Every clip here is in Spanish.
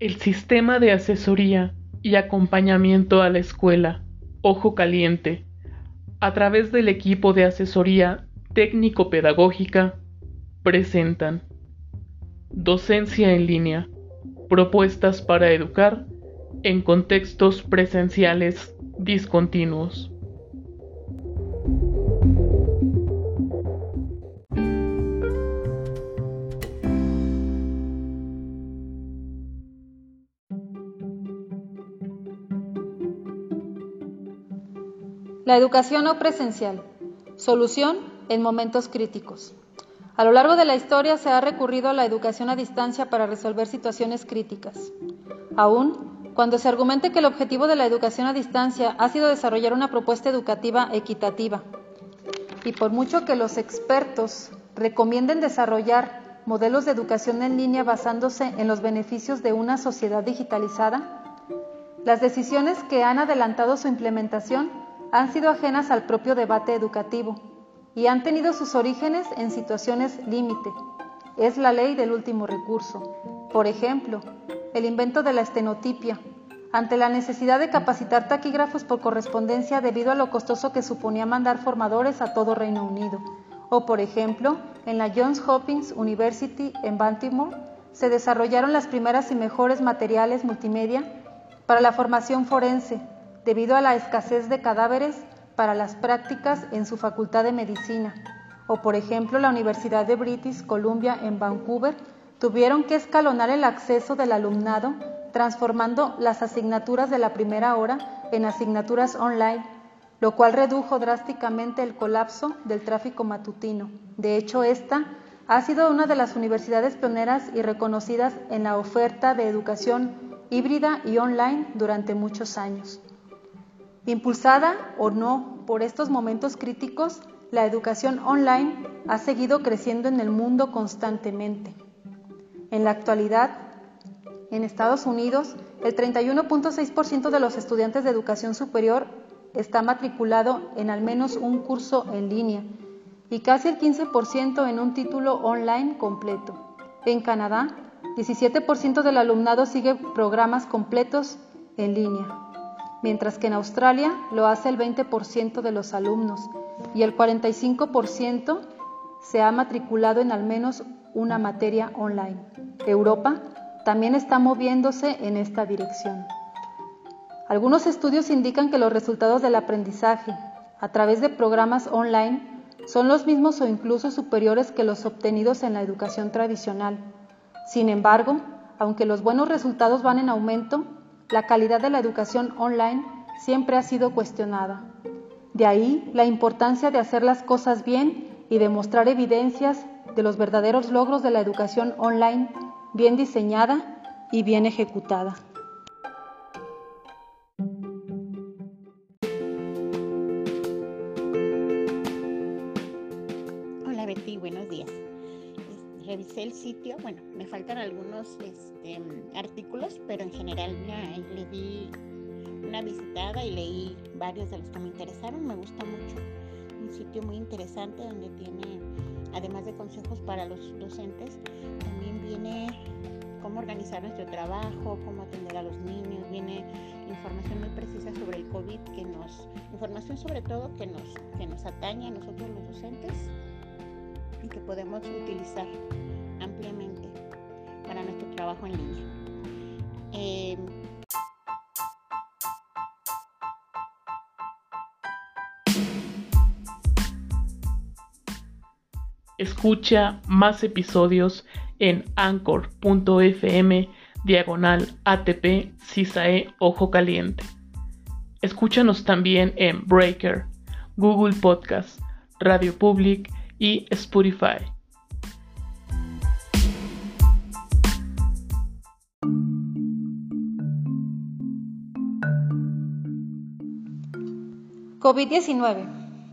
El sistema de asesoría y acompañamiento a la escuela, Ojo Caliente, a través del equipo de asesoría técnico-pedagógica, presentan Docencia en línea, propuestas para educar en contextos presenciales discontinuos. La educación no presencial. Solución en momentos críticos. A lo largo de la historia se ha recurrido a la educación a distancia para resolver situaciones críticas. Aún, cuando se argumente que el objetivo de la educación a distancia ha sido desarrollar una propuesta educativa equitativa, y por mucho que los expertos recomienden desarrollar modelos de educación en línea basándose en los beneficios de una sociedad digitalizada, las decisiones que han adelantado su implementación han sido ajenas al propio debate educativo y han tenido sus orígenes en situaciones límite. Es la ley del último recurso. Por ejemplo, el invento de la estenotipia, ante la necesidad de capacitar taquígrafos por correspondencia debido a lo costoso que suponía mandar formadores a todo Reino Unido. O, por ejemplo, en la Johns Hopkins University en Baltimore se desarrollaron las primeras y mejores materiales multimedia para la formación forense, debido a la escasez de cadáveres para las prácticas en su facultad de medicina, o por ejemplo la Universidad de British Columbia en Vancouver tuvieron que escalonar el acceso del alumnado transformando las asignaturas de la primera hora en asignaturas online, lo cual redujo drásticamente el colapso del tráfico matutino. De hecho, esta ha sido una de las universidades pioneras y reconocidas en la oferta de educación híbrida y online durante muchos años. Impulsada o no por estos momentos críticos, la educación online ha seguido creciendo en el mundo constantemente. En la actualidad, en Estados Unidos, el 31.6% de los estudiantes de educación superior está matriculado en al menos un curso en línea y casi el 15% en un título online completo. En Canadá, 17% del alumnado sigue programas completos en línea mientras que en Australia lo hace el 20% de los alumnos y el 45% se ha matriculado en al menos una materia online. Europa también está moviéndose en esta dirección. Algunos estudios indican que los resultados del aprendizaje a través de programas online son los mismos o incluso superiores que los obtenidos en la educación tradicional. Sin embargo, aunque los buenos resultados van en aumento, la calidad de la educación online siempre ha sido cuestionada. De ahí la importancia de hacer las cosas bien y demostrar evidencias de los verdaderos logros de la educación online bien diseñada y bien ejecutada. Sitio, bueno, me faltan algunos este, artículos, pero en general ya le di una visitada y leí varios de los que me interesaron. Me gusta mucho. Un sitio muy interesante donde tiene, además de consejos para los docentes, también viene cómo organizar nuestro trabajo, cómo atender a los niños, viene información muy precisa sobre el COVID, que nos, información sobre todo que nos, que nos atañe a nosotros los docentes y que podemos utilizar ampliamente para nuestro trabajo en línea. Eh, Escucha más episodios en anchor.fm diagonal ATP CISAE Ojo Caliente. Escúchanos también en Breaker, Google Podcast, Radio Public y Spotify. COVID-19.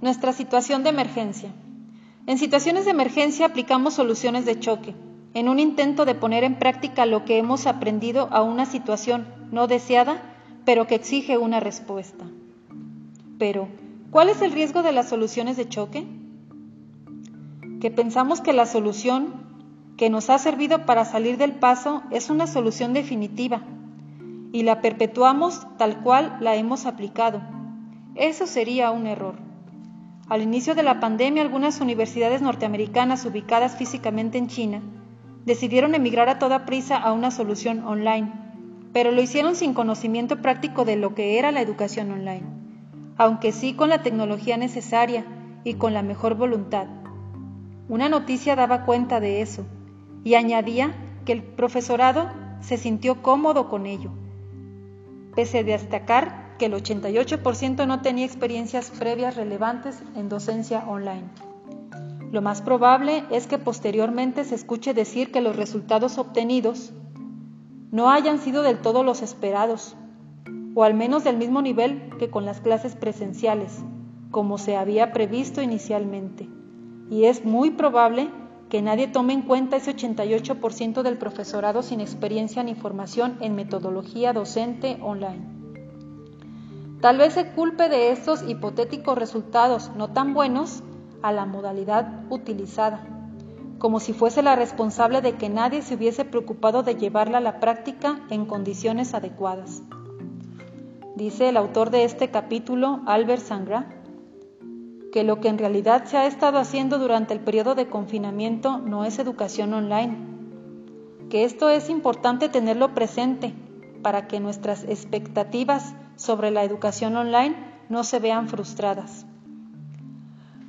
Nuestra situación de emergencia. En situaciones de emergencia aplicamos soluciones de choque, en un intento de poner en práctica lo que hemos aprendido a una situación no deseada, pero que exige una respuesta. Pero, ¿cuál es el riesgo de las soluciones de choque? Que pensamos que la solución que nos ha servido para salir del paso es una solución definitiva y la perpetuamos tal cual la hemos aplicado. Eso sería un error. Al inicio de la pandemia, algunas universidades norteamericanas ubicadas físicamente en China decidieron emigrar a toda prisa a una solución online, pero lo hicieron sin conocimiento práctico de lo que era la educación online, aunque sí con la tecnología necesaria y con la mejor voluntad. Una noticia daba cuenta de eso y añadía que el profesorado se sintió cómodo con ello, pese a destacar que el 88% no tenía experiencias previas relevantes en docencia online. Lo más probable es que posteriormente se escuche decir que los resultados obtenidos no hayan sido del todo los esperados, o al menos del mismo nivel que con las clases presenciales, como se había previsto inicialmente. Y es muy probable que nadie tome en cuenta ese 88% del profesorado sin experiencia ni formación en metodología docente online. Tal vez se culpe de estos hipotéticos resultados no tan buenos a la modalidad utilizada, como si fuese la responsable de que nadie se hubiese preocupado de llevarla a la práctica en condiciones adecuadas. Dice el autor de este capítulo, Albert Sangra, que lo que en realidad se ha estado haciendo durante el periodo de confinamiento no es educación online, que esto es importante tenerlo presente para que nuestras expectativas sobre la educación online no se vean frustradas.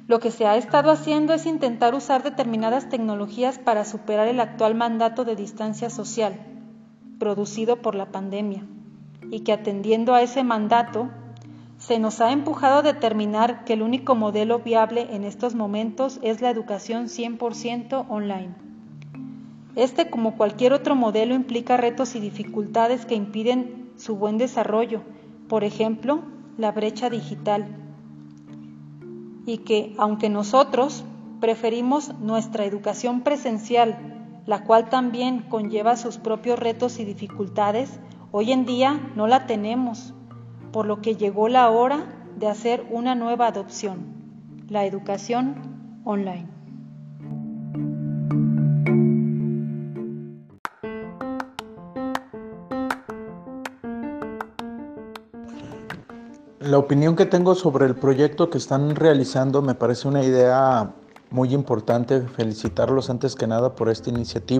Lo que se ha estado haciendo es intentar usar determinadas tecnologías para superar el actual mandato de distancia social producido por la pandemia y que atendiendo a ese mandato se nos ha empujado a determinar que el único modelo viable en estos momentos es la educación 100% online. Este, como cualquier otro modelo, implica retos y dificultades que impiden su buen desarrollo, por ejemplo, la brecha digital y que, aunque nosotros preferimos nuestra educación presencial, la cual también conlleva sus propios retos y dificultades, hoy en día no la tenemos, por lo que llegó la hora de hacer una nueva adopción, la educación online. La opinión que tengo sobre el proyecto que están realizando me parece una idea muy importante. Felicitarlos antes que nada por esta iniciativa.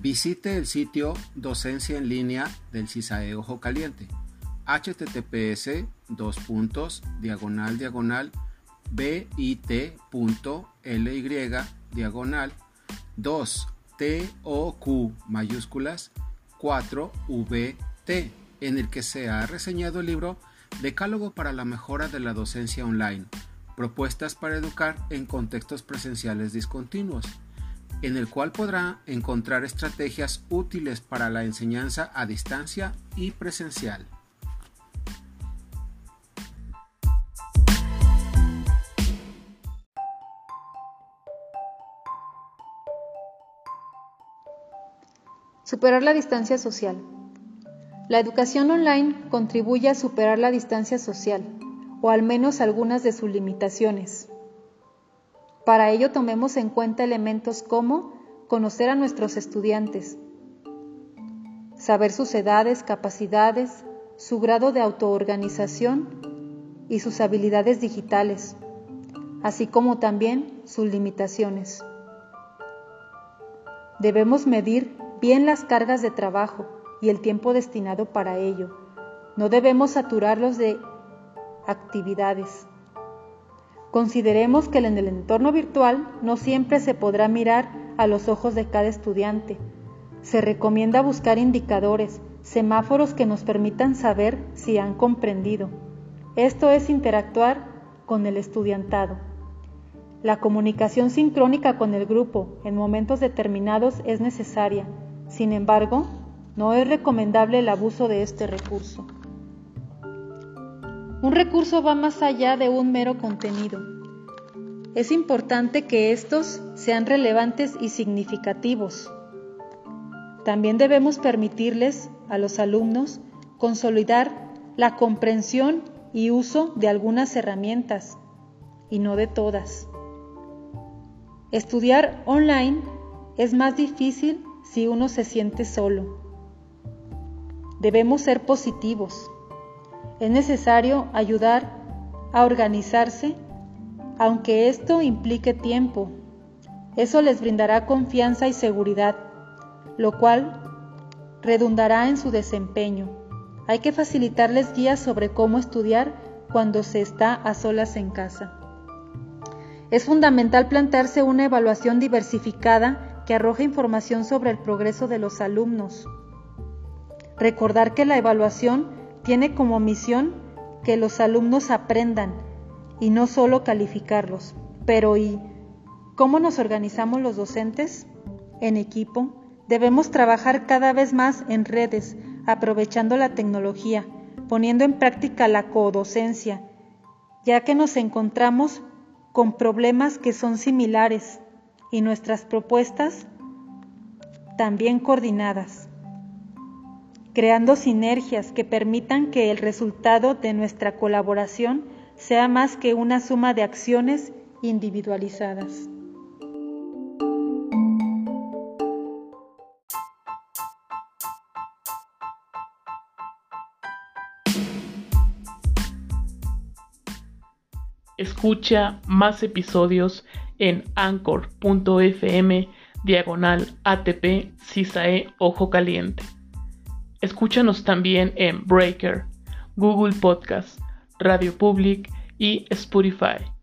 Visite el sitio Docencia en línea del CISAE Ojo Caliente. https dos puntos diagonal diagonal bit.ly diagonal 2 TOQ mayúsculas 4VT, en el que se ha reseñado el libro Decálogo para la mejora de la docencia online, propuestas para educar en contextos presenciales discontinuos, en el cual podrá encontrar estrategias útiles para la enseñanza a distancia y presencial. Superar la distancia social. La educación online contribuye a superar la distancia social, o al menos algunas de sus limitaciones. Para ello tomemos en cuenta elementos como conocer a nuestros estudiantes, saber sus edades, capacidades, su grado de autoorganización y sus habilidades digitales, así como también sus limitaciones. Debemos medir bien las cargas de trabajo y el tiempo destinado para ello. No debemos saturarlos de actividades. Consideremos que en el entorno virtual no siempre se podrá mirar a los ojos de cada estudiante. Se recomienda buscar indicadores, semáforos que nos permitan saber si han comprendido. Esto es interactuar con el estudiantado. La comunicación sincrónica con el grupo en momentos determinados es necesaria sin embargo, no es recomendable el abuso de este recurso. Un recurso va más allá de un mero contenido. Es importante que estos sean relevantes y significativos. También debemos permitirles a los alumnos consolidar la comprensión y uso de algunas herramientas y no de todas. Estudiar online es más difícil si uno se siente solo. Debemos ser positivos. Es necesario ayudar a organizarse, aunque esto implique tiempo. Eso les brindará confianza y seguridad, lo cual redundará en su desempeño. Hay que facilitarles guías sobre cómo estudiar cuando se está a solas en casa. Es fundamental plantearse una evaluación diversificada que arroje información sobre el progreso de los alumnos. Recordar que la evaluación tiene como misión que los alumnos aprendan y no solo calificarlos. Pero ¿y cómo nos organizamos los docentes? En equipo, debemos trabajar cada vez más en redes, aprovechando la tecnología, poniendo en práctica la codocencia, ya que nos encontramos con problemas que son similares y nuestras propuestas también coordinadas, creando sinergias que permitan que el resultado de nuestra colaboración sea más que una suma de acciones individualizadas. Escucha más episodios en anchor.fm diagonal ATP CISAE Ojo Caliente. Escúchanos también en Breaker, Google Podcast, Radio Public y Spotify.